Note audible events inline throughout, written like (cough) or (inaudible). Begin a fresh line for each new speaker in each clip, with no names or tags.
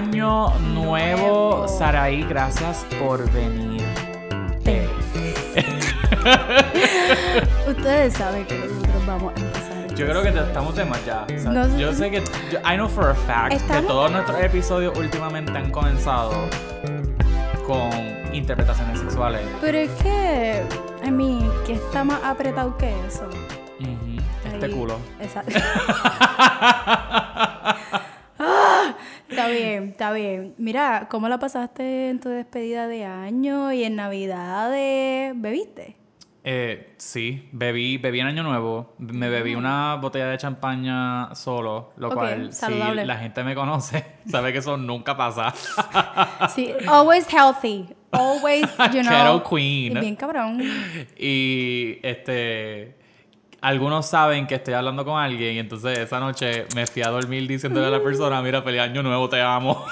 año nuevo, Saraí. Gracias por venir. Eh, (laughs)
Ustedes saben que nosotros vamos a empezar.
Yo creo que estamos de más ya. O sea,
No
yo sé que. yo- I know for a fact que
Estamos-
todos nuestros episodios últimamente han comenzado con interpretaciones sexuales.
Pero es que, I mean, que está más apretado que eso.
Ujú, Este
Ahí-
culo.
Exacto. (laughs) (laughs) Ah, está bien, Mira, ¿cómo la pasaste en tu despedida de año y en Navidades? ¿Bebiste?
Eh, sí, bebí, bebí en Año Nuevo. Me bebí una botella de champaña solo, lo cual,
saludable.
si la gente me conoce, (laughs) sabe que eso nunca pasa. (laughs)
Sí, always healthy. Always, (laughs) you know.
Keto queen.
y Bien cabrón.
Y este. Algunos saben que estoy hablando con alguien y entonces esa noche me fui a dormir diciéndole a la persona, mira, feliz año nuevo, te amo.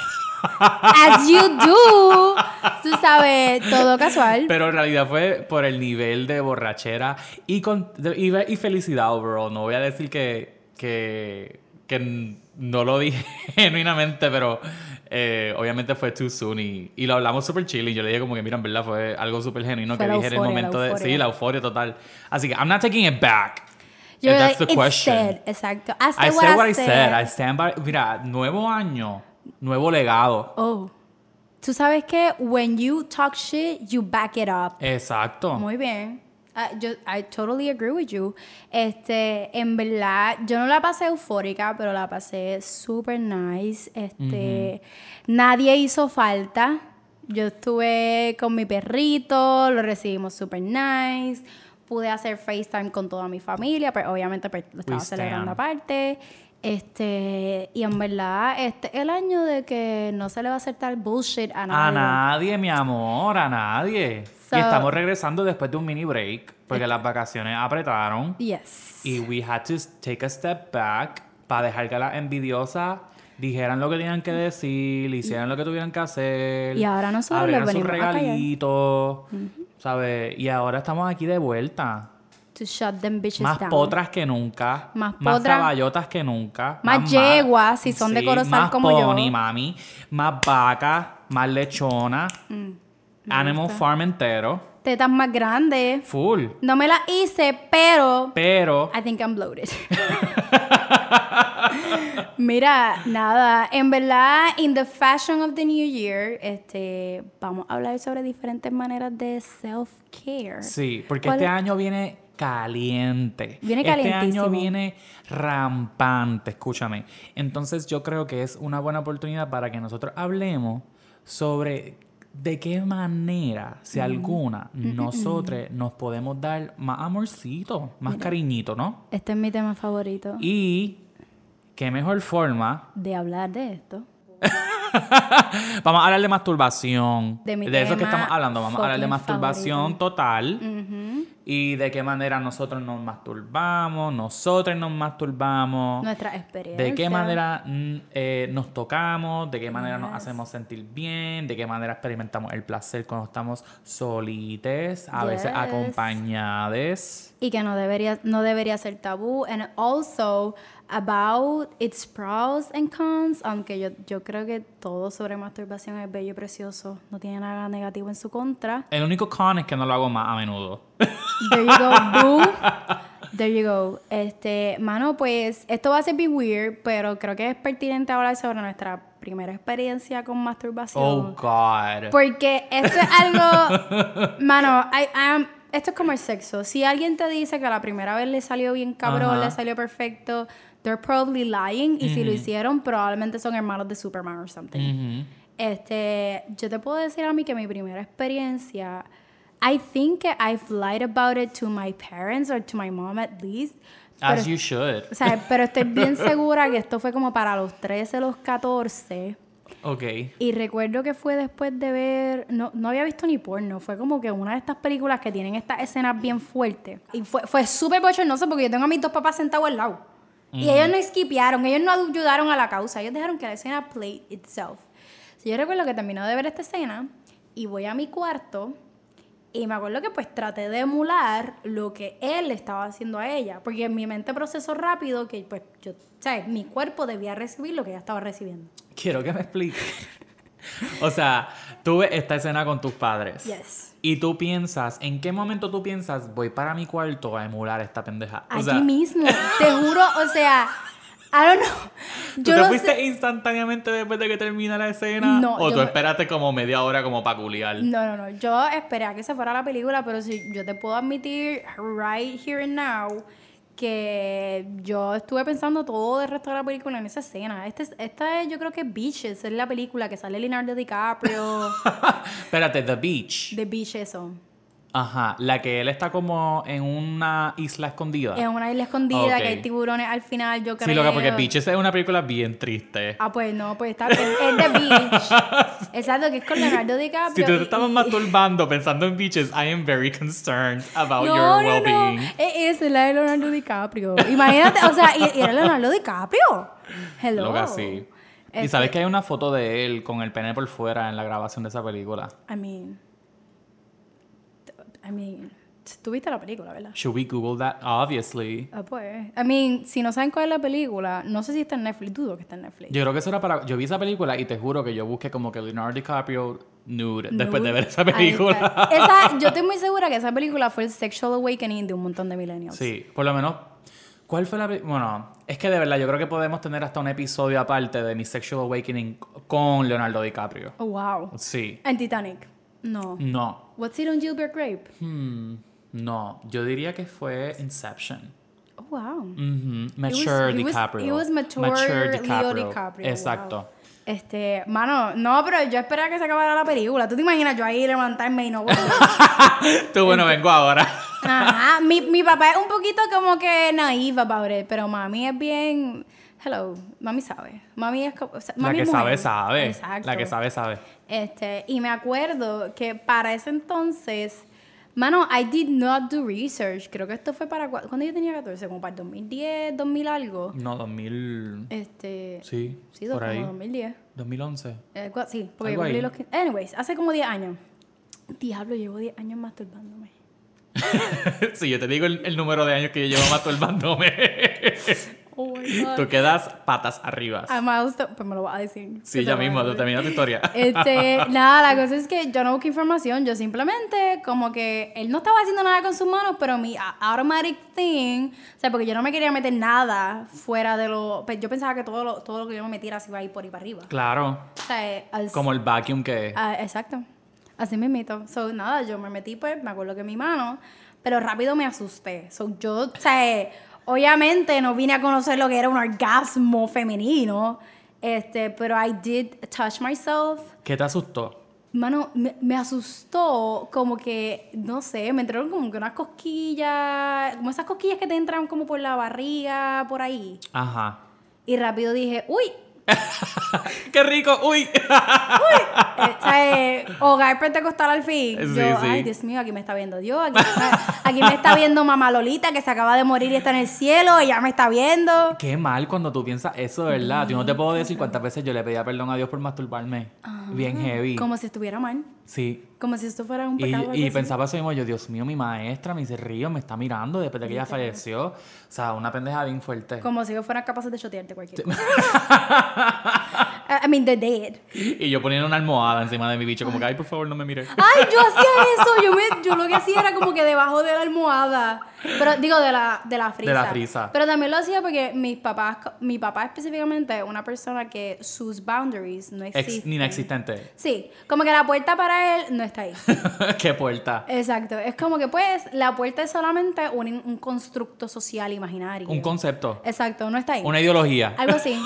As you do. Tú sabes, todo casual.
Pero en realidad fue por el nivel de borrachera y, con, y, y felicidad overall. No voy a decir que, que, que no lo dije (laughs) genuinamente, pero eh, obviamente fue too soon y, y lo hablamos súper chill y yo le dije como que, mira, en verdad fue algo súper genuino
Fue
que dije en el momento de... Sí, la euforia total. Así que I'm not taking it back.
You're
If that's
like,
the
"It's
question.
said", Exacto. I
I
said
what
I
I said. I stand by... Mira, nuevo año, nuevo legado.
Oh. Tú sabes que when you talk shit, you back it up.
Exacto.
Muy bien. Ah, yo, I totally agree with you. Este, en verdad, yo no la pasé eufórica, pero la pasé super nice. Este, nadie hizo falta. Yo estuve con mi perrito, lo recibimos super nice. Pude hacer FaceTime con toda mi familia, pero obviamente pues, lo estaba
We
celebrando
stand.
aparte. Este, y en verdad, este es el año de que no se le va a hacer tal bullshit a nadie.
A nadie, mi amor, a nadie.
So-
y estamos regresando después de un mini break, porque las vacaciones apretaron.
Yes.
Y we had to take a step back para dejar que las envidiosas dijeran lo que tenían que decir, hicieran lo que tuvieran que hacer.
Y ahora nosotros les
sus
venimos a callar.
regalitos, ¿sabes? Y ahora estamos aquí de vuelta.
To shut them bitches
Más
down.
potras que nunca.
Más
Más
potras.
caballotas que nunca.
Más yeguas, si son de
sí,
Corozal
más
como yo.
pony, mami. Más vaca. Más lechona.
Mm,
Animal Farm entero.
Tetas más grandes.
Full.
No me las hice, pero
Pero.
I think I'm bloated. (laughs) Mira, nada, en verdad, in the fashion of the new year, este, vamos a hablar sobre diferentes maneras de self-care.
Sí, porque
¿Cuál
este
es?
año viene caliente.
Viene
Este año viene rampante, escúchame. Entonces yo creo que es una buena oportunidad para que nosotros hablemos sobre de qué manera, si alguna, nosotros nos podemos dar más amorcito, más cariñito, ¿no?
Este es mi tema favorito
Y qué mejor forma
de hablar de esto. (laughs) (laughs)
Vamos a hablar de masturbación.
De mi
eso que estamos hablando. Vamos a hablar de masturbación
favorito.
total. Y de qué manera nosotros nos masturbamos, nosotros nos masturbamos.
Nuestra experiencia.
De qué manera mm, eh, nos tocamos, de qué manera nos hacemos sentir bien, de qué manera experimentamos el placer cuando estamos solites, a veces
Yes.
acompañadas.
y que no debería no debería ser tabú and also about its pros and cons aunque yo, yo creo que todo sobre masturbación es bello y precioso no tiene nada negativo en su contra
El único con es que no lo hago más a menudo.
there you go (laughs) boo there you go este mano pues esto va a ser bien weird pero creo que es pertinente hablar sobre nuestra primera experiencia con masturbación
Oh, God.
porque esto es algo. (laughs) Mano, I- I'm- esto es como el sexo. Si alguien te dice que la primera vez le salió bien cabrón, le salió perfecto, they're probably lying. Y si lo hicieron, probablemente son hermanos de Superman or something. Este, yo te puedo decir a mí que mi primera experiencia, I think I've lied about it to my parents or to my mom at least.
As
Pero-
you should.
o sea, pero estoy bien (laughs) segura que esto fue como para los 13, los 14.
Ok.
Y recuerdo que fue después de ver, no, no había visto ni porno, fue como que una de estas películas que tienen estas escenas bien fuertes. Y fue, fue súper bochornoso porque yo tengo a mis dos papás sentados al lado. Y ellos no esquipearon, ellos no ayudaron a la causa, ellos dejaron que la escena play itself. So, yo recuerdo que terminó de ver esta escena y voy a mi cuarto Y me acuerdo que pues traté de emular lo que él estaba haciendo a ella, porque en mi mente procesó rápido que pues yo, sea, mi cuerpo debía recibir lo que ella estaba recibiendo.
Quiero que me expliques. (laughs) o sea, tú ves esta escena con tus padres.
Yes.
Y tú piensas, ¿en qué momento tú piensas, voy para mi cuarto a emular esta pendeja? O
Allí
sea,
mismo, (laughs) te juro, o sea, I don't know.
¿Tú
Yo
te
no
fuiste
sé-
instantáneamente después de que termina la escena?
No,
¿O tú
me-
esperaste como media hora como para culiar?
No, no, no. Yo esperé a que se fuera la película, pero si yo te puedo admitir right here and now que yo estuve pensando todo el resto de la película en esa escena. Este, es- esta es, yo creo que Beaches, es la película que sale Leonardo DiCaprio. (laughs)
Espérate, The Beach.
de Beach eso.
Ajá, la que él está como en una isla escondida.
Es una isla escondida,
Ok.
que hay tiburones al final, yo creo.
Sí, lo que porque Beaches es una película bien triste.
Ah, pues no, pues está es, es de Beach. (laughs) Exacto, que es con Leonardo DiCaprio.
Si tú te estabas masturbando pensando en Beaches, I am very concerned about
No,
your
no, no.
well-being.
Es, es la de Leonardo DiCaprio. Imagínate, o sea, y, y era Leonardo DiCaprio. Hello.
Lo que así. Y
Este-
sabes que hay una foto de él con el pene por fuera en la grabación de esa película.
I mean. I mean. Tú viste la película, ¿verdad?
Should we Google that? Obviously.
Ah, pues. I mean, si no saben cuál es la película, no sé si está en Netflix, dudo que está en Netflix.
Yo creo que eso era para. Yo vi esa película y te juro que yo busqué como que Leonardo DiCaprio nude después de
Nude.
ver esa película.
Esa, (laughs) yo estoy muy segura que esa película fue el sexual awakening de un montón de millennials.
Sí, por lo menos. ¿Cuál fue la.? Bueno, es que de verdad yo creo que podemos tener hasta un episodio aparte de mi sexual awakening con Leonardo DiCaprio.
Oh, wow.
Sí.
En Titanic. No.
No.
What's it on Gilbert Grape?
Hmm, no. Yo diría que fue Inception.
Oh, wow.
Ujú, Mature
It was- it was-
DiCaprio.
it was mature Leo
DiCaprio.
DiCaprio,
Exacto.
wow. Este, mano, no, pero yo esperaba que se acabara la película. ¿Tú te imaginas yo ahí levantarme y no bueno? (laughs)
Tú, bueno, vengo ahora.
Ajá. Mi, mi papá es un poquito como que naive about it, pero mami es bien. Hello, mami sabe. Mami es o sea,
La que
es
sabe,
mujer.
sabe.
Exacto.
La que sabe, sabe.
Este, y me acuerdo que para ese entonces, mano, I did not do research. Creo que esto fue para. cua- ¿Cuándo yo tenía 14? Como para el 2010, 2000 algo.
No, 2000.
Este.
Sí,
Sí,
por
como
ahí.
2010.
2011.
Eh, sí, porque yo cumplí los 15. Anyways, hace como 10 años. Diablo, llevo 10 años masturbándome. (laughs)
si yo te digo el, el número de años que yo llevo masturbándome, (laughs)
Oh my (laughs) God.
tú quedas patas arriba.
A milestone, pues me lo vas a decir.
Sí, ya mismo,
voy a
tú terminas tu historia. (laughs)
Este, (laughs) nada, la cosa es que yo no busqué información, yo simplemente como que él no estaba haciendo nada con sus manos, pero mi automatic thing, o sea, porque yo no me quería meter nada fuera de lo, pues yo pensaba que todo lo, todo lo que yo me metiera se iba a ir por ahí para arriba.
Claro,
O sea, as-
como el vacuum que...
ah, exacto. Así mismito. So, nada, yo me metí, pues, me acuerdo que mi mano, pero rápido me asusté. So, yo, o sea, obviamente no vine a conocer lo que era un orgasmo femenino, este, pero I did touch myself.
¿Qué te asustó?
Mano, me, me asustó como que, no sé, me entraron como que unas cosquillas, como esas cosquillas que te entran como por la barriga, por ahí.
Ajá.
Y rápido dije, uy, (laughs)
¡Qué rico! ¡Uy! (laughs)
eh, ¿sabes? hogar pentecostal al fin.
Sí,
Yo,
sí.
ay, Dios mío, aquí me está viendo Dios, aquí, aquí me está viendo mamá Lolita que se acaba de morir y está en el cielo, ella me está viendo.
Qué mal cuando tú piensas eso, ¿verdad? Yo no te puedo decir cuántas veces yo le pedía perdón a Dios por masturbarme. Bien heavy.
Como si estuviera mal,
Sí.
como si esto fuera un
Y,
pecado.
pensaba eso mismo, yo, Dios mío, mi maestra, mi río, me está mirando después de que ella falleció. O sea, una pendeja bien fuerte.
Como si ellos fueran capaces de chotearte cualquier cosa. (laughs) (laughs) I mean, the dead.
Y yo poniendo una almohada encima de mi bicho, como que, ay, por favor, no me mires. (laughs)
Ay, yo hacía eso. Yo, me, yo lo que hacía era como que debajo de la almohada. Pero digo, de la, de la frisa.
De la frisa.
Pero también lo hacía porque mis papás, mi papá específicamente es una persona que sus boundaries no
Ex-
existen.
inexistente.
Sí, como que la puerta para él no está ahí. (laughs)
Qué puerta.
Exacto. Es como que pues la puerta es solamente un, un constructo social imaginario.
Un concepto.
Exacto, no está ahí.
Una ideología.
Algo así.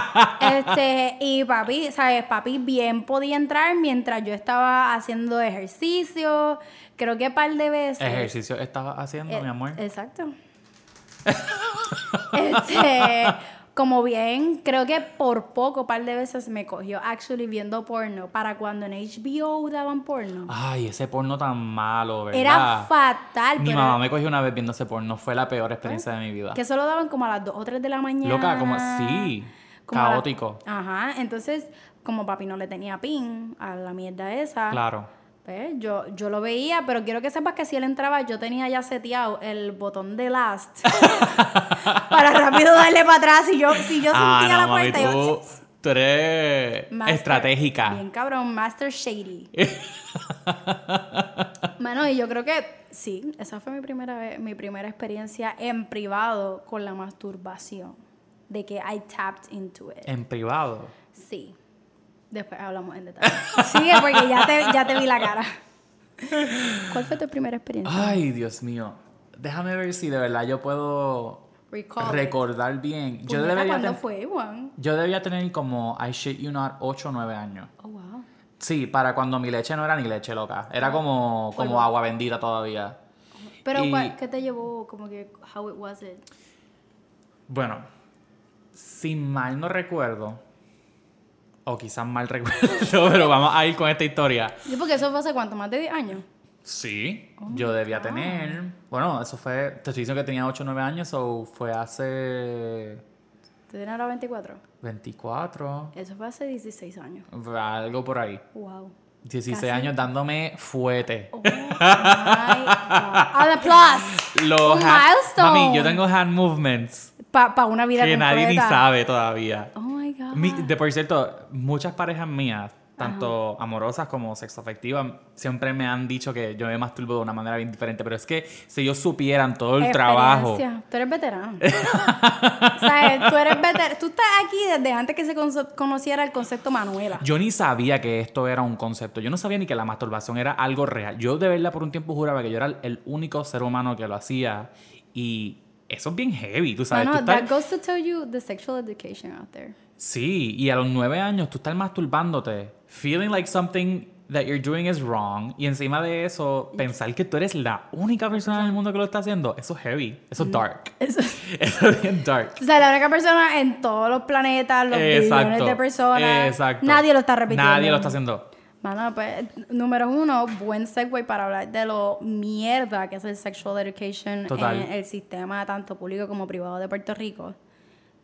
(laughs) este, y papi, ¿sabes? Papi bien podía entrar mientras yo estaba haciendo ejercicio. Creo que un par de veces.
Ejercicio estabas haciendo,
Eh,
mi amor.
Exacto. (laughs) este, como bien, creo que por poco, par de veces me cogió actually viendo porno para cuando en HBO daban porno.
Ay, ese porno tan malo, ¿verdad?
Era fatal,
Mi
pero
mamá me cogió una vez viendo ese porno. Fue la peor experiencia de mi vida.
que solo daban como a las 2 o 3 de la mañana.
Loca, como sí.
Como la-
Caótico.
Ajá, entonces, como papi no le tenía pin a la mierda esa,
Claro.
Pues, yo, yo lo veía, pero quiero que sepas que si él entraba, yo tenía ya seteado el botón de last (laughs) para rápido darle para atrás. Y yo, si yo
Ah,
sentía
no,
la
mami,
puerta, yo.
tú, tú eres
Master-
estratégica.
Bien cabrón, Master Shady. (laughs) bueno, y yo creo que sí, esa fue mi primera vez, mi primera experiencia en privado con la masturbación. De que I tapped into it.
En privado.
Sí. Después hablamos en detalle. (laughs) Sigue porque ya te, ya te vi la cara. ¿Cuál fue tu primera experiencia?
Ay, Dios mío. Déjame ver si de verdad yo puedo
Recall it.
recordar bien. Yo debería,
¿Cuándo
ten-
fue, Juan?
yo debía tener como, I shit you not, 8 o 9 años.
Oh, wow.
Sí, para cuando mi leche no era ni leche loca. Era como, como
Polvo.
agua bendita todavía.
Pero,
Y-
¿cuál- ¿qué te llevó? Como que, how it was it?
Bueno, si mal no recuerdo, o quizás mal (laughs) recuerdo, pero vamos a ir con esta historia.
Sí, porque eso fue hace cuánto, más de 10 años.
Sí, yo debía tener. Bueno, eso fue. Te estoy diciendo que tenía 8 o 9 años, o fue hace.
¿Te tenías ahora 24?
24.
Eso fue hace 16 años.
Algo por ahí.
Wow.
16
Casi.
años dándome fuete.
Oh my God. ¡A plus!
Los hand-
milestone.
Mami, yo tengo hand movements
Para una vida
que nadie ni
completa.
sabe todavía.
Oh my God.
Mi- de por cierto, muchas parejas mías, tanto amorosas como sexoafectivas, siempre me han dicho que yo me masturbo de una manera bien diferente. Pero es que si ellos supieran todo el trabajo.
Tú eres veterano. (laughs) o sea, tú eres veterano. Tú estás aquí desde antes que se conociera el concepto Manuela.
Yo ni sabía que esto era un concepto. Yo no sabía ni que la masturbación era algo real. Yo de verdad por un tiempo juraba que yo era el único ser humano que lo hacía. Y eso es bien heavy, tú sabes.
Bueno,
Tú estás-
that goes to tell you the sexual education out there.
Sí, y a los nueve años tú estás masturbándote, feeling like something that you're doing is wrong, y encima de eso, pensar que tú eres la única persona en el mundo que lo está haciendo, eso es heavy, eso es dark. (laughs)
Eso- (laughs)
Eso es bien dark.
O sea, la única persona en todos los planetas, los billones de personas,
exacto.
nadie lo está repitiendo.
Nadie lo está haciendo.
Mano, pues, número uno, buen segue para hablar de lo mierda que es el sexual education
Total.
en el sistema tanto público como privado de Puerto Rico.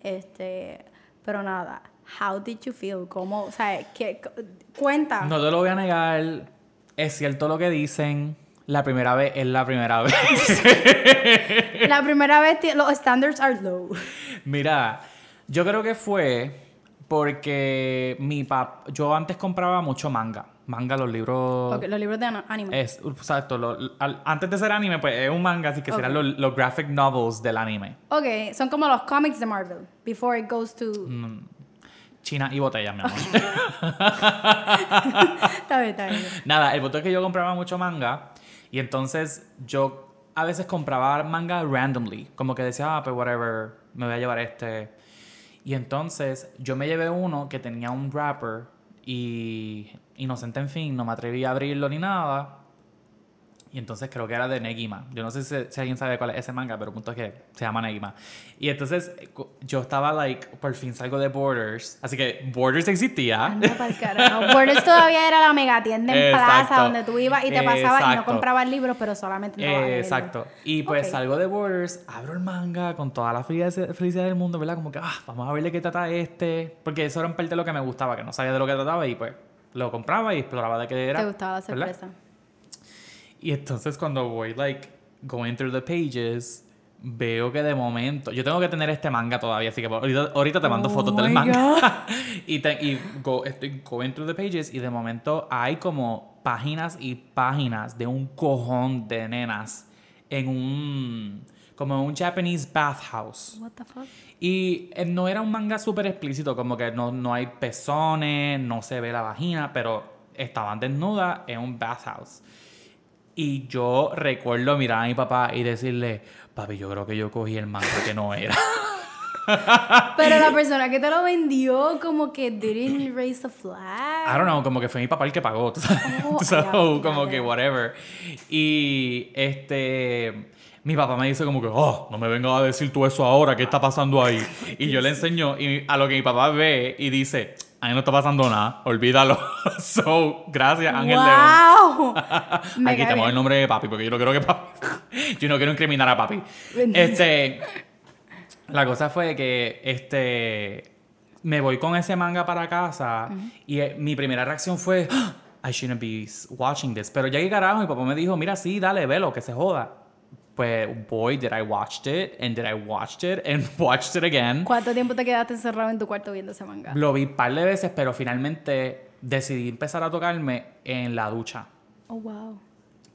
Este, pero nada, how did you feel? ¿Cómo, o sea, qué, cu- cuenta.
No te lo voy a negar, es cierto lo que dicen, la primera vez es la primera (laughs) vez.
La primera vez los standards are low.
Mira, yo creo que fue porque mi papá, yo antes compraba mucho manga, manga, los libros...
Ok, los libros de anime.
Es, exacto. lo- al- antes de ser anime, pues es un manga, así que serán
Ok.
los, los graphic novels del anime.
Ok, son como los comics de Marvel. Before it goes to.
Mm. China y botellas, mi amor. (laughs)
Está bien, está bien.
Nada, el punto es que yo compraba mucho manga y entonces yo a veces compraba manga randomly. Como que decía, ah, pues whatever, me voy a llevar este. Y entonces yo me llevé uno que tenía un wrapper y inocente en fin, no me atreví a abrirlo ni nada. Y entonces creo que era de Negima. Yo no sé si, si alguien sabe cuál es ese manga, pero el punto es que se llama Negima. Y entonces yo estaba like, por fin salgo de Borders. Así que Borders existía.
Anda carajo. Borders todavía era la mega tienda en
Exacto.
plaza donde tú ibas y te pasabas y no
Exacto.
comprabas libros, pero solamente leerlo.
exacto. Y pues
Ok.
salgo de Borders, abro el manga con toda la felicidad, del mundo, ¿verdad? Como que, ah, vamos a ver de qué trata este. Porque eso era en parte de lo que me gustaba, que no sabía de lo que trataba y pues lo compraba y exploraba de qué era.
Te gustaba la
¿verdad? Y entonces cuando voy, like, going through the pages, veo que de momento... Yo tengo que tener este manga todavía, así que ahorita, ahorita te mando
Oh
fotos del manga. (laughs) y te- y go- estoy going through the pages y de momento hay como páginas y páginas de un cojón de nenas en un... como un Japanese bathhouse.
What the fuck?
Y eh, no era un manga súper explícito, como que no, no hay pezones, no se ve la vagina, pero estaban desnudas en un bathhouse. Y yo recuerdo mirar a mi papá y decirle, papi, yo creo que yo cogí el manga que no era. (laughs)
Pero la persona que te lo vendió como que didn't raise a flag.
I don't know, como que fue mi papá el que pagó, (laughs) tú sabes,
Oh,
como que whatever. Y este, mi papá me dice como que, oh, no me vengas a decir tú eso ahora, ¿qué está pasando ahí? Y yo le (laughs) enseño y a lo que mi papá ve y dice, ahí no está pasando nada, olvídalo. (laughs) so, gracias, Ángel León.
¡Wow! Me (laughs) (laughs)
Aquí tenemos el nombre de papi, porque yo no quiero que papi. yo no quiero incriminar a papi. Este. La cosa fue que este. Me voy con ese manga para casa y eh, mi primera reacción fue. "¡Ah! (gasps) I shouldn't be watching this. Pero ya que carajo, mi papá me dijo, mira, sí, dale, velo, que se joda. Pues, boy, did I watched it, and did I watched it, and (laughs) watched it again.
¿Cuánto tiempo te quedaste encerrado en tu cuarto viendo ese manga?
Lo vi un par de veces, pero finalmente decidí empezar a tocarme en la ducha.
Oh, wow.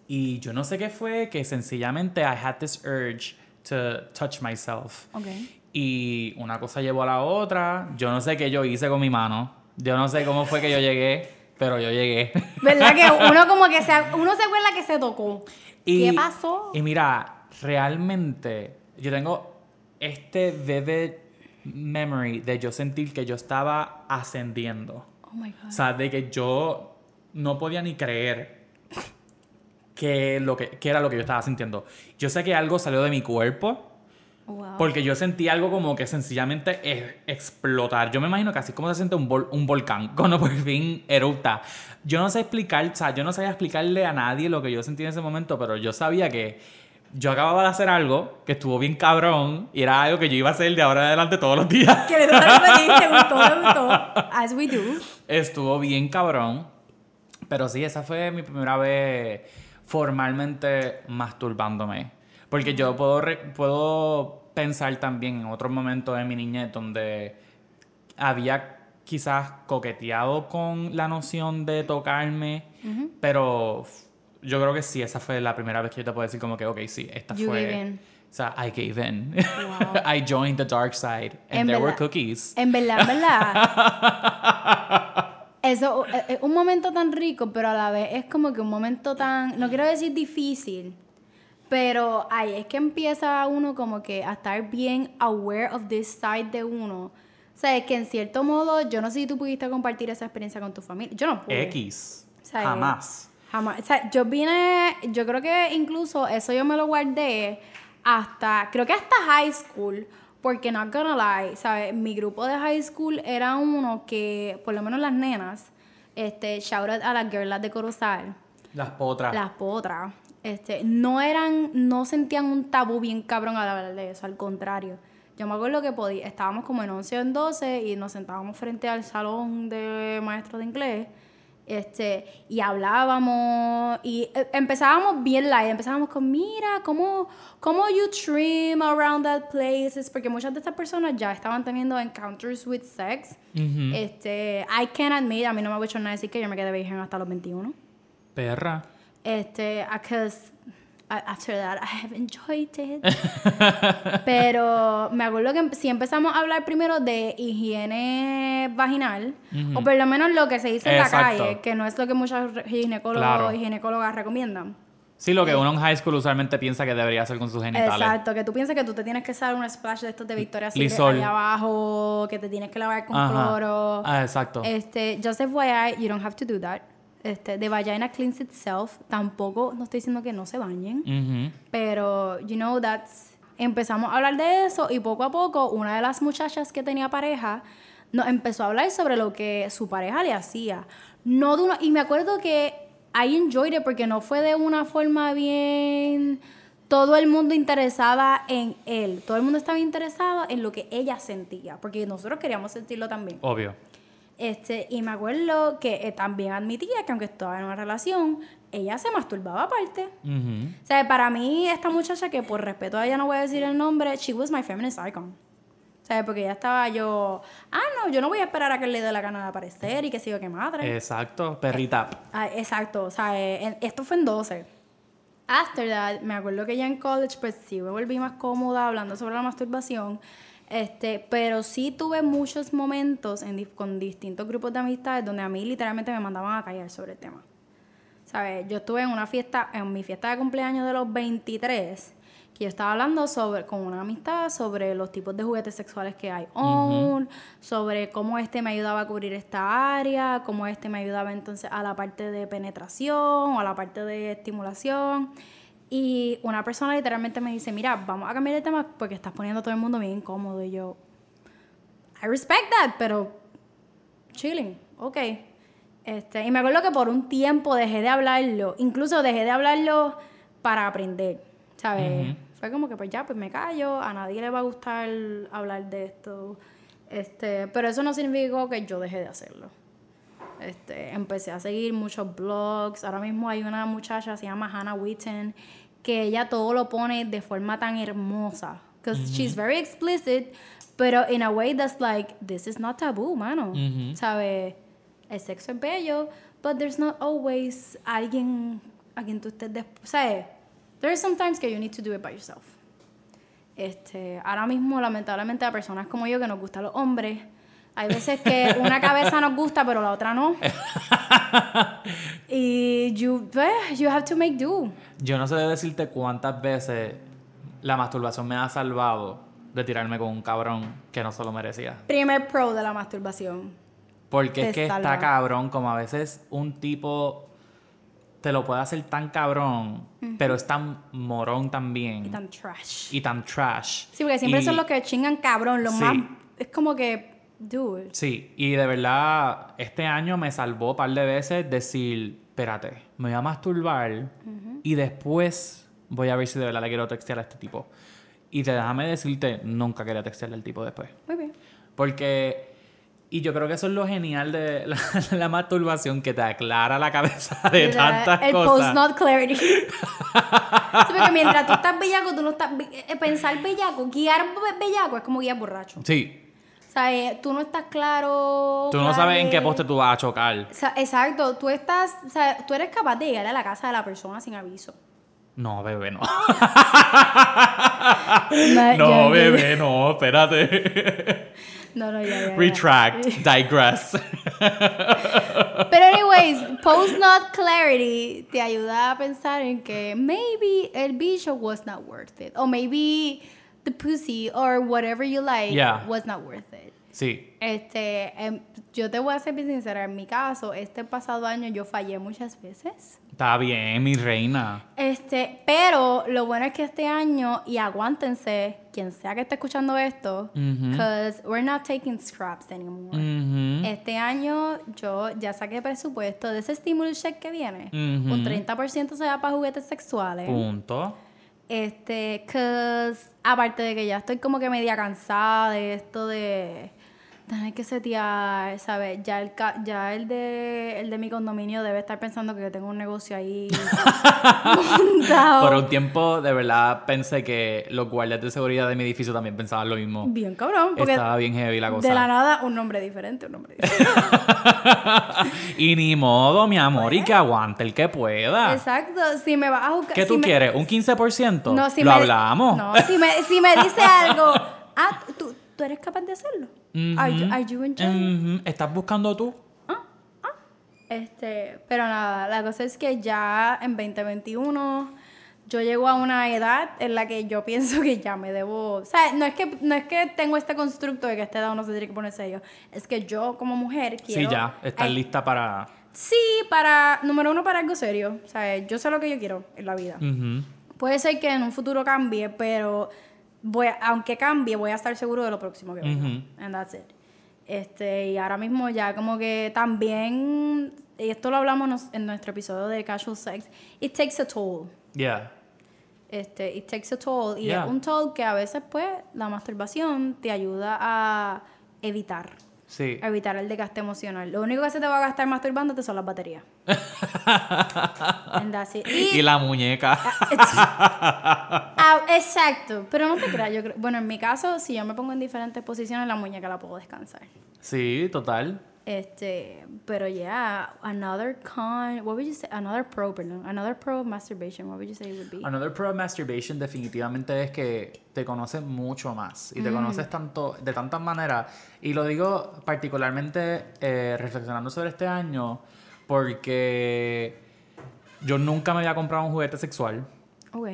Y yo no sé qué fue, que sencillamente I had this urge to touch myself.
Ok.
Y una cosa llevó a la otra. Yo no sé qué yo hice con mi mano. Yo no sé cómo fue que yo llegué, pero yo llegué.
¿Verdad que (laughs) uno como que se, uno se acuerda que se tocó?
Y-
¿Qué pasó?
Y mira, realmente yo tengo este vivid memory de yo sentir que yo estaba ascendiendo.
Oh my God.
O sea, de que yo no podía ni creer que, lo que, que era lo que yo estaba sintiendo. Yo sé que algo salió de mi cuerpo.
Wow.
Porque yo sentí algo como que sencillamente es explotar. Yo me imagino que así como se siente un, vol- un volcán (laughs) cuando por fin erupta. Yo no sé explicar, o sea, yo no sabía explicarle a nadie lo que yo sentí en ese momento, pero yo sabía que yo acababa de hacer algo que estuvo bien cabrón y era algo que yo iba a hacer de ahora en adelante todos los días.
Que le te gustó, te gustó. As we do.
Estuvo bien cabrón. Pero sí, esa fue mi primera vez formalmente masturbándome. Porque yo puedo, re- puedo pensar también en otros momentos de mi niñez donde había quizás coqueteado con la noción de tocarme, pero f- yo creo que sí, esa fue la primera vez que yo te puedo decir como que, ok, sí, esta
You
fue...
gave in.
O sea, I gave in.
Wow. (laughs)
I joined the dark side. And
En
there were
verdad-
cookies.
En verdad, en verdad. (laughs) Eso es es un momento tan rico, pero a la vez es como que un momento tan, no quiero decir difícil, pero ahí es que empieza uno como que a estar bien aware of this side de uno. O sea, es que en cierto modo, yo no sé si tú pudiste compartir esa experiencia con tu familia. Yo no pude.
X.
O sea,
Jamás.
Jamás. O sea, yo vine, yo creo que incluso eso yo me lo guardé hasta, creo que hasta high school, porque not gonna lie, ¿sabes? Mi grupo de high school era uno que, por lo menos las nenas, este, shout out a las girlas de Corozal,
Las potras.
las potras, este, no eran, no sentían un tabú bien cabrón al hablar de eso, al contrario. Yo me acuerdo que podía, estábamos como en 11 o en 12 y nos sentábamos frente al salón de maestros de inglés este, y hablábamos y eh, empezábamos bien light, empezábamos con, mira, ¿cómo, cómo you trim around that places? Porque muchas de estas personas ya estaban teniendo encounters with sex.
Ujú.
Este, I can admit, a mí no me ha hecho nada decir que yo me quedé virgen hasta los 21.
Perra.
Este, because after that I have enjoyed it. (laughs) Pero me acuerdo que si empezamos a hablar primero de higiene vaginal, o por lo menos lo que se dice en la calle, que no es lo que muchos ginecólogos
Claro.
y ginecólogas recomiendan.
Sí, lo que uno en high school usualmente piensa que debería hacer con sus genitales.
Exacto, que tú piensas que tú te tienes que usar un splash de estos de Victoria's Secret ahí abajo, que te tienes que lavar con
Ajá.
cloro.
Ah, exacto.
Este, just FYI, you don't have to do that. Este, the vagina cleans itself. Tampoco, no estoy diciendo que no se bañen,
Ujú.
pero, you know, that's... Empezamos a hablar de eso y poco a poco una de las muchachas que tenía pareja nos empezó a hablar sobre lo que su pareja le hacía. No de uno, y me acuerdo que I enjoyed it porque no fue de una forma bien... Todo el mundo interesada en él. Todo el mundo estaba interesado en lo que ella sentía. Porque nosotros queríamos sentirlo también.
Obvio.
Este, y me acuerdo que eh, también admitía que aunque estaba en una relación, ella se masturbaba aparte.
Ujú.
O sea, para mí, esta muchacha, que por respeto a ella no voy a decir el nombre, she was my feminist icon. O sea, porque ella estaba yo, ah, no, yo no voy a esperar a que le dé la gana de aparecer y que siga que madre.
Exacto. Perrita.
Ah, exacto, o sea, eh, esto fue en 12. After that, me acuerdo que ya en college, pues sí me volví más cómoda hablando sobre la masturbación. Este, pero sí tuve muchos momentos en, con distintos grupos de amistades donde a mí literalmente me mandaban a callar sobre el tema. ¿Sabes? Yo estuve en una fiesta, en mi fiesta de cumpleaños de los 23, que yo estaba hablando sobre, con una amistad sobre los tipos de juguetes sexuales que hay sobre cómo este me ayudaba a cubrir esta área, cómo este me ayudaba entonces a la parte de penetración o a la parte de estimulación. Y una persona literalmente me dice, mira, vamos a cambiar de tema porque estás poniendo a todo el mundo bien incómodo. Y yo, I respect that, pero chilling, ok. Este, y me acuerdo que por un tiempo dejé de hablarlo, incluso dejé de hablarlo para aprender, ¿sabes? Fue como que pues ya, pues me callo, a nadie le va a gustar hablar de esto. Este, pero eso no significó que yo dejé de hacerlo. Este, empecé a seguir muchos blogs. Ahora mismo hay una muchacha, se llama Hannah Witten, que ella todo lo pone de forma tan hermosa. Because she's very explicit, pero in a way that's like, this is not taboo, mano. ¿Sabe? El sexo es bello, but there's not always alguien a quien tú estés... O sea, there are sometimes que you need to do it by yourself. Este, ahora mismo, lamentablemente, a personas como yo que nos gustan los hombres, hay veces que una cabeza nos gusta, pero la otra no. (laughs) (laughs) y you, pues, you have to make do.
Yo no sé decirte cuántas veces la masturbación me ha salvado de tirarme con un cabrón que no se lo merecía.
Primer pro de la masturbación.
Porque es que está cabrón, como a veces un tipo te lo puede hacer tan cabrón, pero es tan morón también.
Y tan trash.
Y tan trash.
Sí, porque siempre son los que chingan cabrón, los más... Es como que, dude.
Sí, y de verdad, este año me salvó un par de veces decir, espérate, me voy a masturbar y después voy a ver si de verdad le quiero textear a este tipo. Y te déjame decirte, nunca quería textearle al tipo después.
Muy bien.
Porque y yo creo que eso es lo genial de (laughs) la, masturbación, que te aclara la cabeza de tantas cosas. El
post-not clarity. (laughs) sí, porque mientras tú estás bellaco, tú no estás... Eh, pensar bellaco, guiar bellaco es como guiar borracho.
Sí.
Eh, tú no estás claro...
Tú no sabes en qué poste tú vas a chocar.
Exacto. Tú estás... Tú eres capaz de llegar a la casa de la persona sin aviso.
No, bebé, no. no, (laughs) bebé, no, espérate.
No, no, ya, ya.
Retract, (laughs) digress.
Pero anyways, post not clarity te ayuda a pensar en que maybe el bicho was not worth it. O maybe the pussy or whatever you like was not worth it.
Sí.
Este, em, yo te voy a ser bien sincera, en mi caso, este pasado año yo fallé muchas veces.
Está bien, mi reina.
Este, pero lo bueno es que este año, y aguántense, quien sea que esté escuchando esto, because we're not taking scraps anymore. Este año yo ya saqué presupuesto de ese stimulus check que viene. Un 30% se va para juguetes sexuales.
Punto.
Este, cause aparte de que ya estoy como que media cansada de esto de tener que setear, ¿sabes? Ya el, ya el, de, el de mi condominio debe estar pensando que yo tengo un negocio ahí (laughs)
montado. Por un tiempo, de verdad, pensé que los guardias de seguridad de mi edificio también pensaban lo mismo.
Bien cabrón.
Porque Estaba bien heavy la cosa.
De la nada, un nombre diferente, un nombre diferente. (laughs)
y ni modo, mi amor, y que aguante el que pueda.
Exacto. Si me vas a
buscar... ¿Qué tú quieres? ¿Un 15%?
No, si
lo
me...
hablamos.
No, si me, si me dice (laughs) algo... Ah, tú, tú eres capaz de hacerlo. Are, you,
¿Estás buscando tú?
Ah, ah. Este, pero nada, la cosa es que ya en 2021 yo llego a una edad en la que yo pienso que ya me debo, o sea, no es que no es que tengo este constructo de que este edad uno se tiene que poner serio, es que yo como mujer quiero
Sí, ya, estás lista para
Sí, para número uno para algo serio, o sea, yo sé lo que yo quiero en la vida. Puede ser que en un futuro cambie, pero voy aunque cambie, voy a estar seguro de lo próximo que venga. And that's it. Este, y ahora mismo ya como que también, y esto lo hablamos en nuestro episodio de Casual Sex, it takes a toll.
Yeah.
Este, it takes a toll. Y es un toll que a veces, pues, la masturbación te ayuda a evitar.
Sí.
evitar el desgaste emocional. Lo único que se te va a gastar masturbándote son las baterías. (laughs)
y, la muñeca.
Ah, ah, exacto. Pero no te creas, yo creo. Bueno, en mi caso, si yo me pongo en diferentes posiciones, la muñeca la puedo descansar.
Sí, total.
Este, pero yeah, another con, what would you say? Another pro, perdón, another pro of masturbation, what would you say it would be?
Another pro of masturbation definitivamente es que te conoces mucho más y te mm. conoces tanto, de tantas maneras. Y lo digo particularmente eh, reflexionando sobre este año porque yo nunca me había comprado un juguete sexual.
Ok.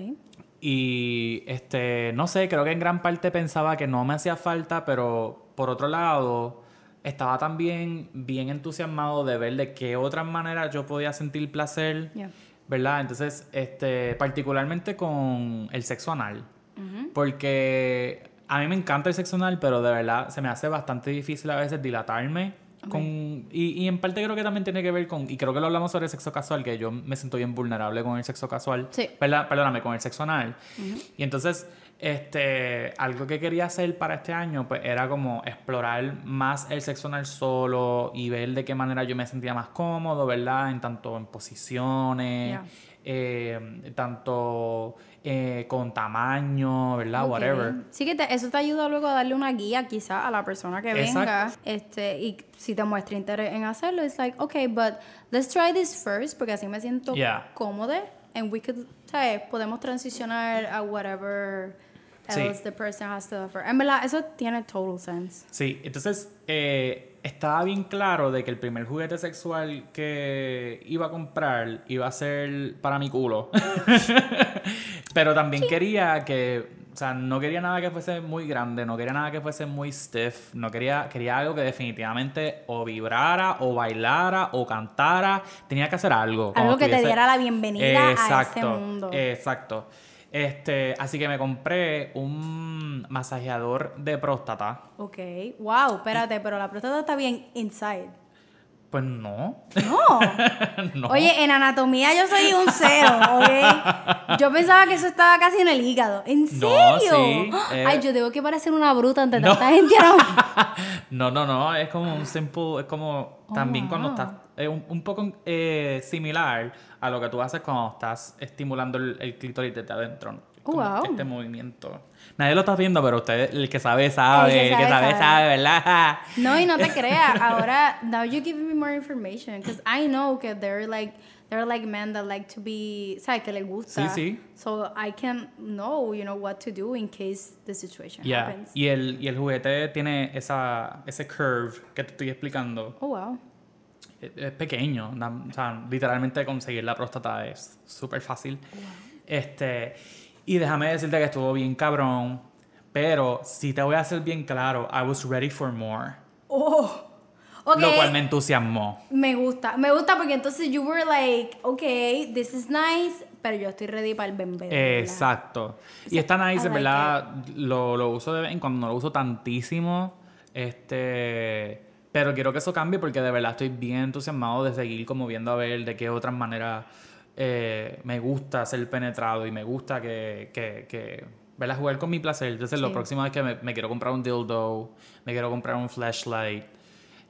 Y este, no sé, creo que en gran parte pensaba que no me hacía falta, pero por otro lado estaba también bien entusiasmado de ver de qué otras maneras yo podía sentir placer, ¿verdad? Entonces, este, particularmente con el sexo anal, porque a mí me encanta el sexo anal, pero de verdad se me hace bastante difícil a veces dilatarme. Con, y, en parte creo que también tiene que ver con, y creo que lo hablamos sobre el sexo casual, que yo me siento bien vulnerable con el sexo casual,
sí.
perdóname, con el sexo anal. Y entonces Este, algo que quería hacer para este año, pues era como explorar más el sexo anal solo y ver de qué manera yo me sentía más cómodo, ¿verdad? En tanto en posiciones,
Yeah.
eh, tanto eh, con tamaño, ¿verdad?
Ok.
Whatever.
Sí que te- eso te ayuda luego a darle una guía quizá a la persona que venga. Este, y si te muestra interés en hacerlo, es like, okay, but let's try this first, porque así me siento
Yeah.
cómoda. And we could, ¿sabes? Podemos transicionar a whatever
Sí.
else the person has to offer. En verdad, eso tiene total sense.
Sí, entonces eh, estaba bien claro de que el primer juguete sexual que iba a comprar iba a ser para mi culo. (laughs) Pero también quería que, o sea, no quería nada que fuese muy grande, no quería nada que fuese muy stiff, no quería, quería algo que definitivamente o vibrara, o bailara, o cantara, tenía que hacer algo.
Algo que te
estuviese-
diera la bienvenida a este
Exacto,
mundo.
Exacto. Este, así que me compré un masajeador de próstata.
Ok. Wow, espérate, pero la próstata está bien inside.
Pues no.
No. (laughs)
no.
Oye, en anatomía yo soy un cero, (laughs) ¿ok? Yo pensaba que eso estaba casi en el hígado. ¿En serio?
No, sí, (gasps) eh.
Ay, yo tengo que parecer una bruta ante
No.
tanta gente. ¿no? (laughs)
no, no. Es como un simple. Es como
Oh,
también cuando estás. Es un, un poco eh, similar a lo que tú haces cuando estás estimulando el, el clítoris desde adentro.
wow.
Este movimiento. Nadie lo está viendo, pero usted, el que sabe, sabe.
El que sabe,
sabe,
sabe.
sabe, ¿verdad? (laughs)
No, y no te creas. Ahora, now you're giving me more information. Because I know que there are like, there are like men that like to be, ¿sabes? Que les gusta.
Sí, sí.
So I can know, you know, what to do in case the situation
Yeah.
happens.
Y el, y el juguete tiene esa, ese curve que te estoy explicando.
Oh, wow.
Es, pequeño. O sea, literalmente conseguir la próstata es súper fácil. Este, y déjame decirte que estuvo bien cabrón. Pero si te voy a hacer bien claro, I was ready for more.
Oh. Ok.
Lo cual me entusiasmó.
Me gusta, me gusta porque entonces you were like, okay, this is nice, pero yo estoy ready para el bebé. ¿verdad?
Exacto. Y está
I
nice, en
like
verdad. Lo, lo uso de vez en cuando, no lo uso tantísimo. Este. Pero quiero que eso cambie porque de verdad estoy bien entusiasmado de seguir como viendo a ver de qué otras maneras eh, me gusta ser penetrado y me gusta que, que, que ¿verdad? jugar con mi placer. Entonces, lo
Sí.
próximo es que me, me quiero comprar un dildo, me quiero comprar un flashlight.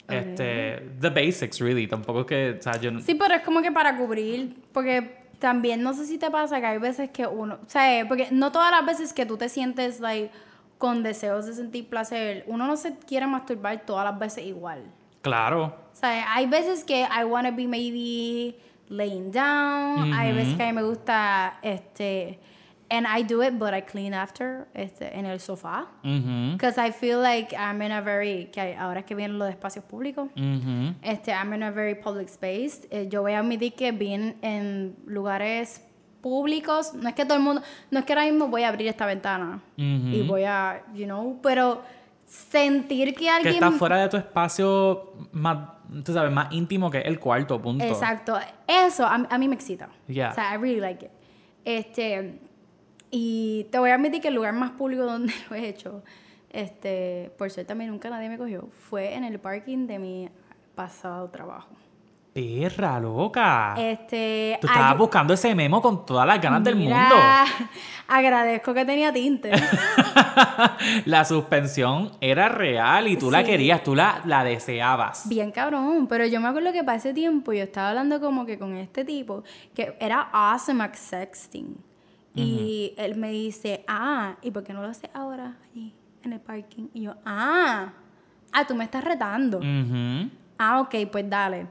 Este, the basics, really. Tampoco es que, o sea, yo no-
Sí, pero es como que para cubrir, porque también no sé si te pasa que hay veces que uno, o sea, porque no todas las veces que tú te sientes like con deseos de sentir placer, uno no se quiere masturbar todas las veces igual.
Claro.
O sea, hay veces que I want to be maybe laying down, hay veces que a mí me gusta este and I do it but I clean after este en el sofá. Because I feel like I'm in a very, que ahora que vienen los espacios públicos, este, I'm in a very public space. Eh, yo voy a admitir que bien en lugares públicos, no es que todo el mundo, no es que ahora mismo voy a abrir esta ventana y voy a, you know, pero sentir que
Que
alguien...
está fuera de tu espacio más, tú sabes, más íntimo que el cuarto, punto.
Exacto, eso a, a mí me excita.
Yeah.
O sea, I really like it. Este, y te voy a admitir que el lugar más público (laughs) donde lo he hecho, este, por suerte también nunca nadie me cogió, fue en el parking de mi pasado trabajo.
Perra, loca.
Este,
Tú estabas
ay-
buscando ese memo con todas las ganas del mundo. (laughs)
Agradezco que tenía tinte. (laughs)
la suspensión era real y tú la querías, tú la, la deseabas.
Bien cabrón, pero yo me acuerdo que para ese tiempo yo estaba hablando como que con este tipo que era awesome at sexting. Y él me dice, ah, ¿y por qué no lo haces ahora allí en el parking? Y yo, ah, ah, tú me estás retando. Ah, ok, pues dale.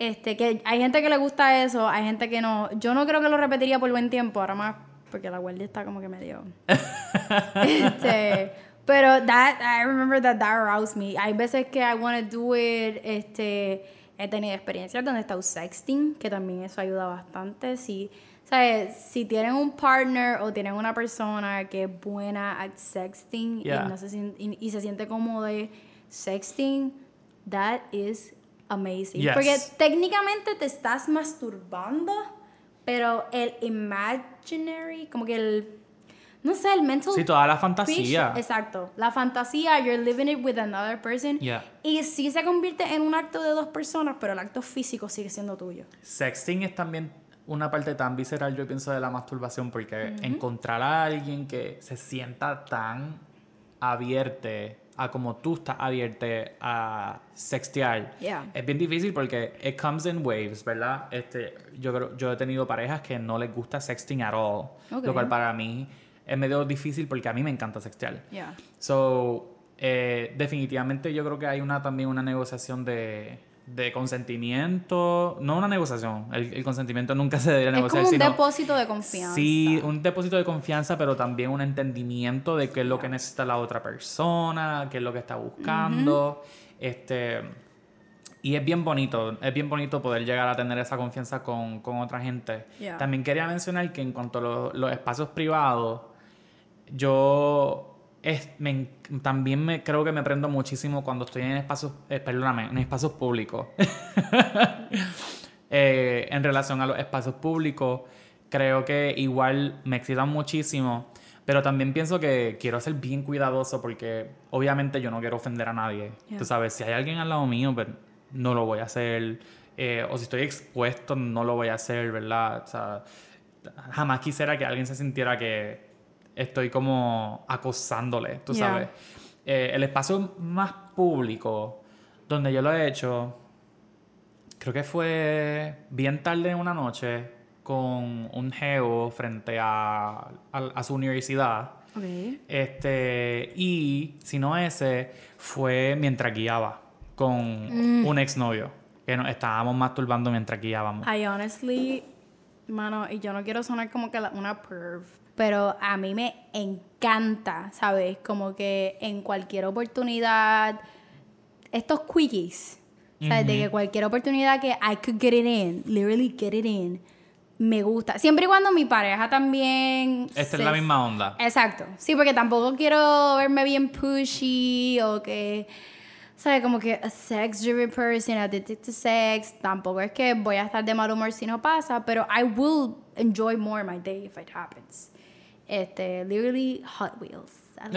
Este, que hay gente que le gusta eso, hay gente que no. Yo no creo que lo repetiría por buen tiempo, ahora más porque la guardia está como que medio. (laughs) este, pero that, I remember that that aroused me. Hay veces que I want to do it, este, he tenido experiencias donde he estado sexting, que también eso ayuda bastante. Si, ¿sabes? si tienen un partner o tienen una persona que es buena at sexting
Yeah.
y, no se, y, y se siente cómodo de sexting, that is amazing.
Yes.
Porque técnicamente te estás masturbando, pero el imaginary, como que el, no sé, el mental
Sí, toda la fantasía.
exacto. La fantasía, you're living it with another person.
Yeah.
Y sí se convierte en un acto de dos personas, pero el acto físico sigue siendo tuyo.
Sexting es también una parte tan visceral, yo pienso, de la masturbación, porque encontrar a alguien que se sienta tan abierto a como tú estás abierto a sextear,
Yeah.
es bien difícil porque it comes in waves, ¿verdad? Este, yo, creo- yo he tenido parejas que no les gusta sexting at all,
Ok.
lo cual para mí es medio difícil porque a mí me encanta sextear.
Yeah.
So, eh, definitivamente yo creo que hay una también una negociación de, de consentimiento. No una negociación, el, el consentimiento nunca se debería
Es
negociar.
como un
sino-
depósito de confianza.
Sí, un depósito de confianza, pero también un entendimiento de qué es lo que necesita la otra persona, qué es lo que está buscando. Este. Y es bien bonito, es bien bonito poder llegar a tener esa confianza con, con otra gente.
Yeah.
También quería mencionar que en cuanto a lo- los espacios privados, yo es, me también me creo que me prendo muchísimo cuando estoy en espacios, eh, perdóname, en espacios públicos. (laughs) Eh, en relación a los espacios públicos, creo que igual me excitan muchísimo, pero también pienso que quiero ser bien cuidadoso porque obviamente yo no quiero ofender a nadie.
Yeah.
Tú sabes, si hay alguien al lado mío, pues no lo voy a hacer. eh, o si estoy expuesto, no lo voy a hacer, ¿verdad? O sea, jamás quisiera que alguien se sintiera que estoy como acosándole, tú
Yeah.
sabes. Eh, el espacio más público donde yo lo he hecho, creo que fue bien tarde en una noche con un geo frente a, a, a su universidad. Este, y si no ese, fue mientras guiaba con un exnovio. Que nos estábamos masturbando mientras guiábamos.
I honestly, mano, y yo no quiero sonar como que la- una perv, pero a mí me encanta, ¿sabes? Como que en cualquier oportunidad, estos quickies, ¿sabes? De que cualquier oportunidad que I could get it in, literally get it in, me gusta. Siempre y cuando mi pareja también...
Esta es la misma onda.
Exacto. Sí, porque tampoco quiero verme bien pushy o que, ¿sabes? Como que a sex-driven person, addicted to sex. Tampoco es que voy a estar de mal humor si no pasa, pero I will enjoy more my day if it happens. Este, literally Hot Wheels. (laughs)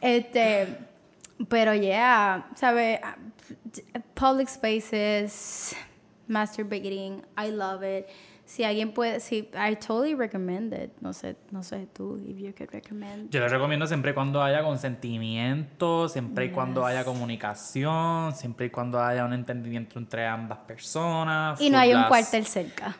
Este, pero yeah, ¿sabes? Public spaces, masturbating, I love it. Si alguien puede, si, I totally recommend it. No sé, no sé tú, if you could recommend.
Yo le recomiendo siempre y cuando haya consentimiento, siempre y cuando haya comunicación, siempre y cuando haya un entendimiento entre ambas personas.
Y no hay un
Las-
cuartel cerca.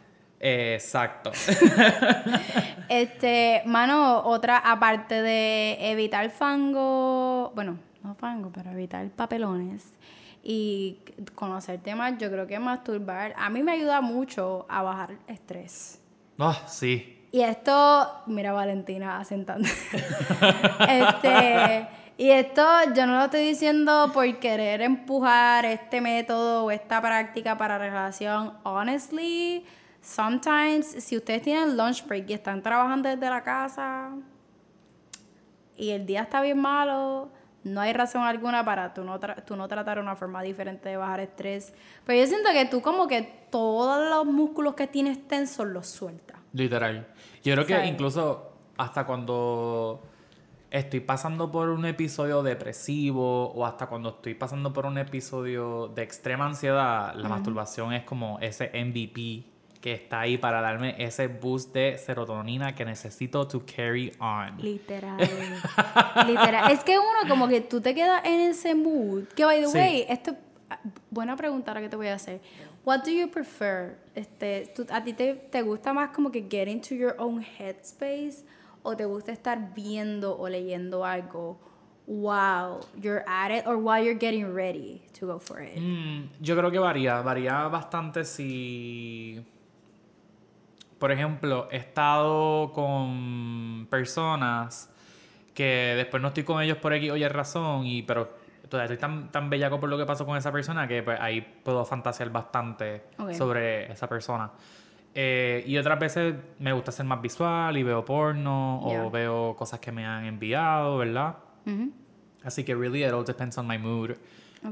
Exacto. (laughs)
Este, mano, otra, aparte de evitar fango, bueno, no fango, pero evitar papelones y conocer temas, yo creo que masturbar a mí me ayuda mucho a bajar estrés.
Ah, sí.
Y esto, mira Valentina asentando. (laughs) este, y esto yo no lo estoy diciendo por querer empujar este método o esta práctica para relación. Honestly, sometimes si ustedes tienen lunch break y están trabajando desde la casa y el día está bien malo, no hay razón alguna para tú no, tra- tú no tratar una forma diferente de bajar estrés. Pero yo siento que tú como que todos los músculos que tienes tensos los sueltas.
Literal. Yo creo que
¿Sabes?
incluso hasta cuando estoy pasando por un episodio depresivo o hasta cuando estoy pasando por un episodio de extrema ansiedad, la masturbación es como ese MVP que está ahí para darme ese boost de serotonina que necesito to carry on.
Literal. (laughs) Literal. Es que uno como que tú te quedas en ese mood. Que by the
Sí.
way, esto ah, buena pregunta la que te voy a hacer. What do you prefer? Este, tú- ¿A ti te, te gusta más como que get into your own headspace o te gusta estar viendo o leyendo algo while you're at it or while you're getting ready to go for it?
Mm, yo creo que varía, varía bastante si, por ejemplo, he estado con personas que después no estoy con ellos por aquí, oye, razón, y pero todavía estoy tan, tan bellaco por lo que pasó con esa persona que pues, ahí puedo fantasear bastante sobre esa persona. Eh, y otras veces me gusta ser más visual y veo porno
Yeah.
o veo cosas que me han enviado, ¿verdad? Así que really it all depends on my mood.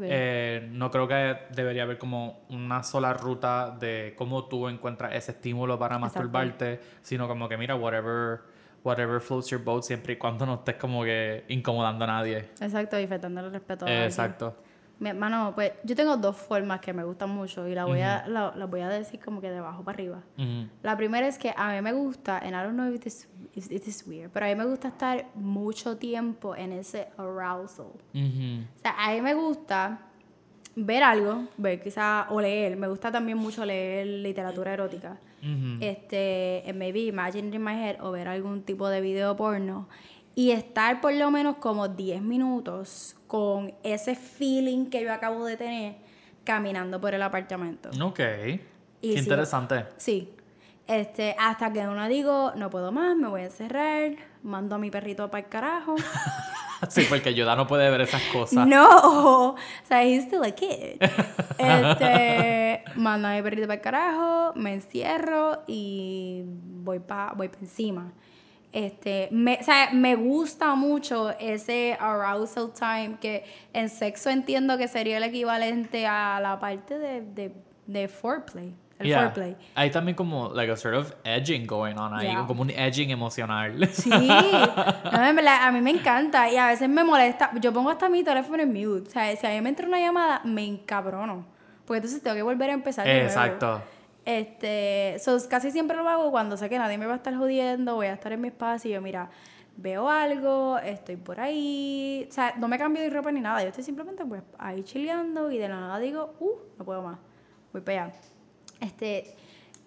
Eh, no creo que debería haber como una sola ruta de cómo tú encuentras ese estímulo para
Exacto.
masturbarte, sino como que mira, whatever, whatever floats your boat, siempre y cuando no estés como que incomodando a nadie.
Exacto, y faltando el respeto a
Eh, exacto.
Mi hermano, pues yo tengo dos formas que me gustan mucho y las voy, a, la- las voy a decir como que de abajo para arriba.
Ujú.
La primera es que a mí me gusta, and I don't know if this, if it is weird, pero a mí me gusta estar mucho tiempo en ese arousal.
Ujú.
O sea, a mí me gusta ver algo, ver quizá, o leer. Me gusta también mucho leer literatura erótica. Este, maybe imagine it in my head, o ver algún tipo de video porno. Y estar por lo menos como 10 minutos con ese feeling que yo acabo de tener caminando por el apartamento.
Ok.
Y
Qué
sí.
interesante.
Sí. Este, hasta que uno digo, no puedo más, me voy a encerrar, mando a mi perrito para el carajo. (laughs)
Sí, porque Yoda no puede ver esas cosas.
No, o sea, he's still a kid. (laughs) Este, mando a mi perrito para el carajo, me encierro y voy para voy pa encima. Este, me, o sea, me gusta mucho ese arousal time que en sexo entiendo que sería el equivalente a la parte de, de, de foreplay. El
Yeah.
foreplay.
Hay también como like a sort of edging going on ahí,
Yeah.
como un edging emocional.
Sí, (laughs) no, en verdad, a mí me encanta y a veces me molesta. Yo pongo hasta mi teléfono en mute. O sea, si a mí me entra una llamada, me encabrono. Porque entonces tengo que volver a empezar. de nuevo. Este, so, casi siempre lo hago cuando sé que nadie me va a estar jodiendo, voy a estar en mi espacio y yo, mira, veo algo, estoy por ahí. O sea, no me cambio de ropa ni nada. Yo estoy simplemente pues ahí chileando y de la nada digo, uh, no puedo más. Voy para allá. Este,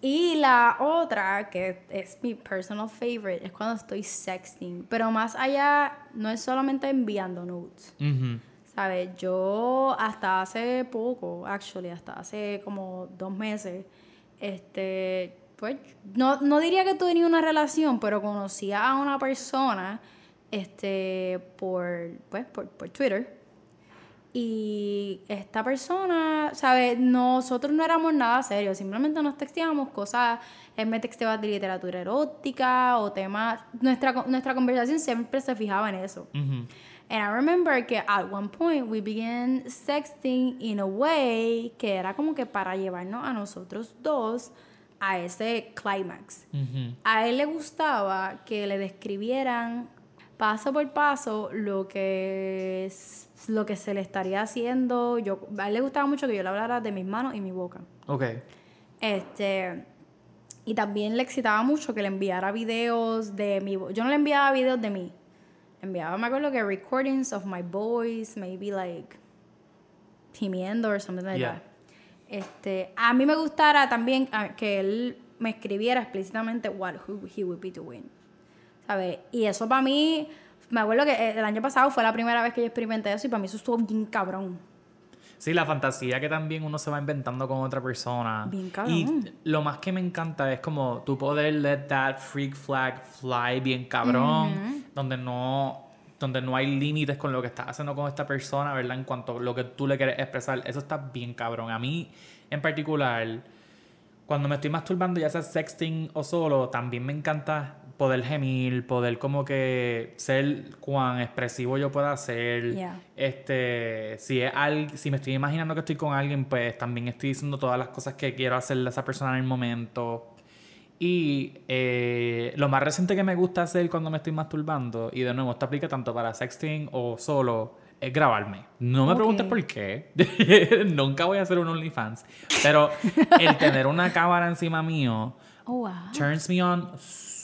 y la otra, que es mi personal favorite, es cuando estoy sexting. Pero más allá, no es solamente enviando nudes.
Ujú.
¿Sabes? Yo hasta hace poco, actually, hasta hace como dos meses, este, pues, no, no diría que tuve ni una relación, pero conocía a una persona, este, por, pues, por, por Twitter. Y esta persona, ¿sabes? Nosotros no éramos nada serios, simplemente nos texteábamos cosas, él me texteaba de literatura erótica o temas, nuestra, nuestra conversación siempre se fijaba en eso.
Ujú.
And I remember que at one point we began sexting in a way que era como que para llevarnos a nosotros dos a ese climax. A él le gustaba que le describieran paso por paso lo que es- lo que se le estaría haciendo. Yo, a él le gustaba mucho que yo le hablara de mis manos y mi boca.
Ok.
Este, y también le excitaba mucho que le enviara videos de mi. Yo no le enviaba videos de mí. Enviaba, me acuerdo que recordings of my voice, maybe like gimiendo or something like
Yeah.
that. Este, a mí me gustara también ah, que él me escribiera explícitamente what he would be doing. ¿Sabes? Y eso para mí, me acuerdo que eh, el año pasado fue la primera vez que yo experimenté eso y para mí eso estuvo bien cabrón.
Sí, la fantasía que también uno se va inventando con otra persona.
Bien cabrón.
Y lo más que me encanta es como tú poder let that freak flag fly bien cabrón, donde no donde no hay límites con lo que estás haciendo con esta persona, ¿verdad? En cuanto a lo que tú le quieres expresar, eso está bien cabrón. A mí, en particular, cuando me estoy masturbando, ya sea sexting o solo, también me encanta poder gemir, poder como que ser cuán expresivo yo pueda ser.
Yeah.
Este, si es al- si me estoy imaginando que estoy con alguien, pues también estoy diciendo todas las cosas que quiero hacerle a esa persona en el momento. Y eh, lo más reciente que me gusta hacer cuando me estoy masturbando, y de nuevo, esto aplica tanto para sexting o solo, es grabarme. No me preguntes por qué. (laughs) Nunca voy a hacer un OnlyFans. Pero el tener una (laughs) cámara encima mío
Oh, wow.
turns me on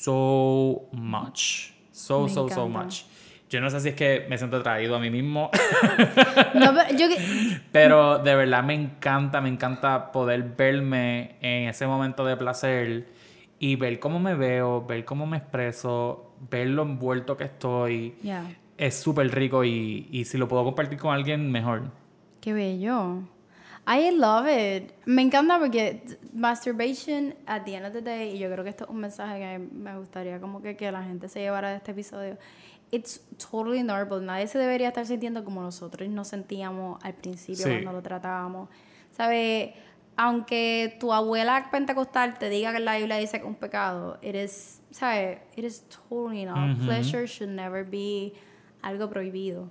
so much. So,
Me
so, so much. Yo no sé si es que me siento atraído a mí mismo, (laughs)
No, pero yo
pero de verdad me encanta, me encanta poder verme en ese momento de placer y ver cómo me veo, ver cómo me expreso, ver lo envuelto que estoy. Es súper rico y, y si lo puedo compartir con alguien, mejor.
Qué bello. I love it. Me encanta porque masturbation at the end of the day, y yo creo que esto es un mensaje que me gustaría como que, que la gente se llevara de este episodio. It's totally normal. Nadie se debería estar sintiendo como nosotros nos sentíamos al principio
Sí.
cuando lo tratábamos. ¿Sabes? Aunque tu abuela pentecostal te diga que la Biblia dice que es un pecado, it is, ¿sabes? It is totally not.
Ujú.
Pleasure should never be algo prohibido.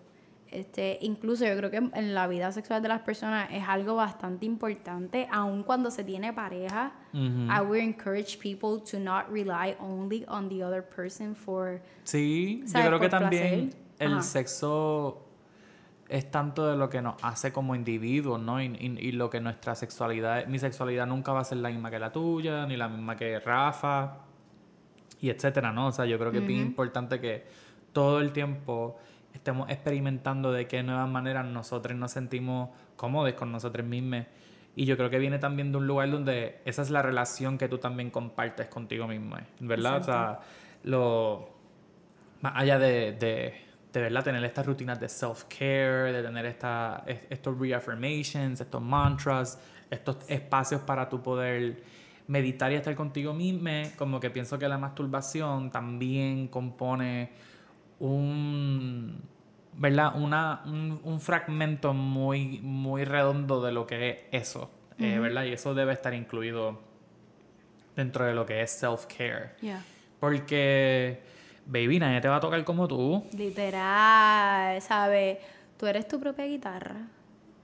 Este, incluso yo creo que en la vida sexual de las personas es algo bastante importante, aun cuando se tiene pareja. I would encourage people to not rely only on the other person for
Sí, yo
¿Sabes?
creo que también
placer.
el
Ajá.
sexo es tanto de lo que nos hace como individuos, ¿no? Y, y- y lo que nuestra sexualidad, mi sexualidad nunca va a ser la misma que la tuya, ni la misma que Rafa, y etcétera, ¿no? O sea, yo creo que es bien importante que todo el tiempo estemos experimentando de qué nuevas maneras nosotros nos sentimos cómodos con nosotros mismos. Y yo creo que viene también de un lugar donde esa es la relación que tú también compartes contigo mismo, ¿eh? ¿verdad? O sea, lo, más allá de, de, de verdad tener estas rutinas de self-care, de tener esta, es- estos reaffirmations, estos mantras, estos espacios para tu poder meditar y estar contigo mismo, como que pienso que la masturbación también compone un, ¿verdad? Una, un, un fragmento muy, muy redondo de lo que es eso, eh, ¿verdad? Y eso debe estar incluido dentro de lo que es self-care.
Yeah.
Porque, baby, nadie te va a tocar como tú.
Literal, ¿sabes? Tú eres tu propia guitarra.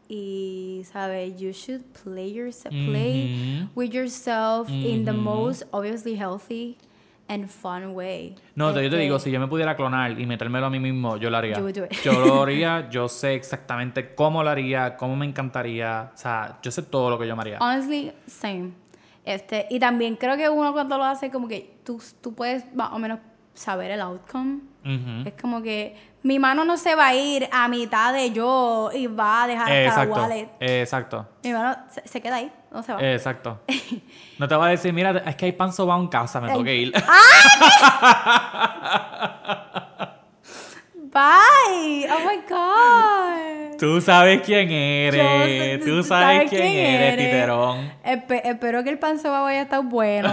Y, ¿sabes? You should play, yourself, play
Ujú.
with yourself in the most obviously healthy and fun way.
No, te- yo te
Este,
digo, si yo me pudiera clonar y metérmelo a mí mismo, yo lo haría. Yo lo (laughs) haría, yo sé exactamente cómo lo haría, cómo me encantaría. O sea, yo sé todo lo que yo me haría.
Honestly, same. Este, y también creo que uno cuando lo hace, como que tú, tú puedes más o menos saber el outcome. Es como que mi mano no se va a ir a mitad de yo y va a dejar cada
Exacto,
wallet.
exacto,
Mi mano se, se queda ahí, no se va.
exacto. (laughs) No te va a decir, mira, es que hay pan sobao en casa, me tengo que ir. (laughs)
Bye. Oh my God.
Tú sabes quién eres, tú sabes quién, eres,
eres.
titerón.
Espe- espero que el pan soba haya estado bueno.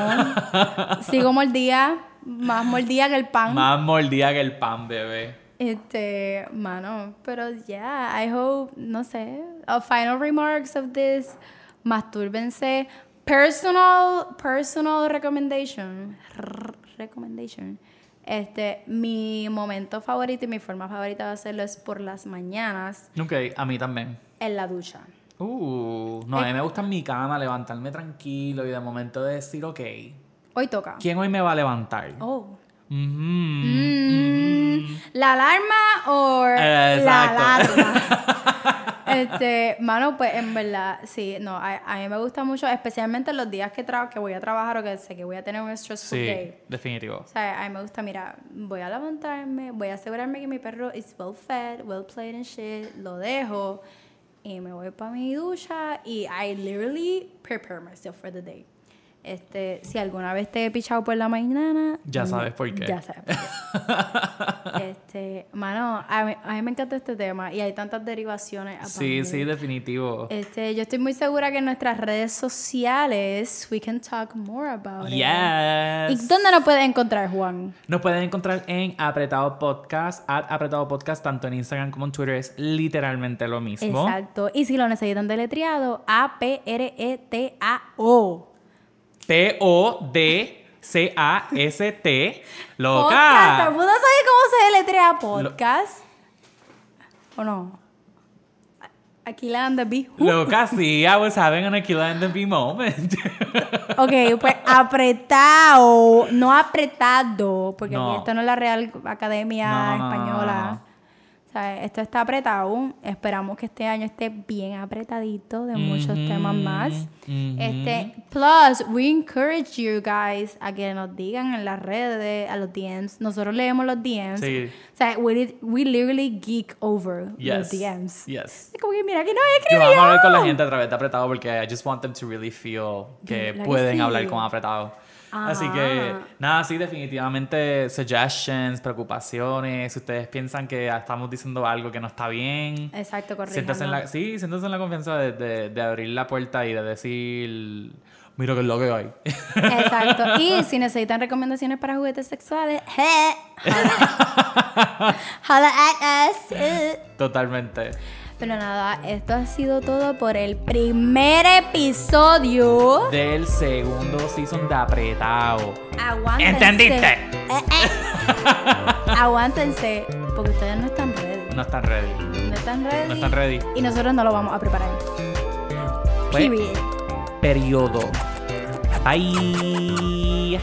(laughs) Sigo mordida, más mordida que el pan.
Más mordida que el pan, bebé.
Este, mano, pero yeah, I hope, no sé, a final remarks of this, mastúrbense. Personal, personal recommendation, r- recommendation. Este, mi momento favorito y mi forma favorita de hacerlo es por las mañanas
Ok, a mí también.
en la ducha.
Uh, no, a mí me gusta en mi cama levantarme tranquilo y de momento decir, ok,
Hoy toca.
¿quién hoy me va a levantar?
Oh.
Ujú,
Mm. ¿La alarma o la
Exacto.
alarma? (laughs) Este, mano, pues en verdad, sí, no, a, a mí me gusta mucho, especialmente los días que, que voy a trabajar o que sé que voy a tener un stressful
Sí,
day.
definitivo.
O sea, a mí me gusta, mira, voy a levantarme, voy a asegurarme que mi perro is well fed, well played and shit, lo dejo y me voy para mi ducha y I literally prepare myself for the day. Este, si alguna vez te he pichado por la mañana,
Ya
mm,
sabes por qué.
Ya sabes por qué. (laughs) este, mano, a mí, a mí me encanta este tema y hay tantas derivaciones.
Sí, sí, definitivo.
Este, yo estoy muy segura que en nuestras redes sociales we can talk more about it. ¿Y
Yes.
dónde nos puedes encontrar, Juan?
Nos pueden encontrar en Apretado Podcast, at Apretado Podcast, tanto en Instagram como en Twitter, es literalmente lo mismo.
Exacto. Y si lo necesitan deletreado, A-P-R-E-T-A-O.
P-O-D-C-A-S-T.
Podcast. ¿Todo
¡Loca!
el mundo sabe cómo se deletrea podcast? ¿O no? Aquí la anda B.
Loca, sí, I was having an Aquila and the B moment. (laughs)
Ok, pues apretado, no apretado, porque
No.
esto no es la Real Academia
no,
Española.
no.
Sea, esto está apretado. Esperamos que este año esté bien apretadito de muchos
Ujú,
temas más.
ujú.
Este, plus, we encourage you guys a que nos digan en las redes, a los DMs. Nosotros leemos los DMs.
Sí.
O sea, we, we literally geek over los
Yes.
DMs.
Yes.
Es como que mira que no
Yo
escribió.
vamos a hablar con la gente a través de apretado porque I just want them to really feel que
¿Verdad que
pueden
sí?
hablar con apretado. Así que,
Ajá.
nada, sí, definitivamente suggestions, preocupaciones. Si ustedes piensan que estamos diciendo algo que no está bien,
Exacto, correcto.
la, sí, siéntanse en la confianza de, de- de abrir la puerta y de decir, mira que es lo que hay.
Exacto. (laughs) Y si necesitan recomendaciones para juguetes sexuales, je, holla at us.
Totalmente.
Pero nada, esto ha sido todo por el primer episodio.
Del segundo season de apretado.
Aguántense.
¿Entendiste?
Eh, eh. (laughs) Aguántense, porque ustedes no están ready.
No están ready.
No están ready.
No están ready.
Y nosotros no lo vamos a preparar.
Pues,
Period.
periodo. Bye.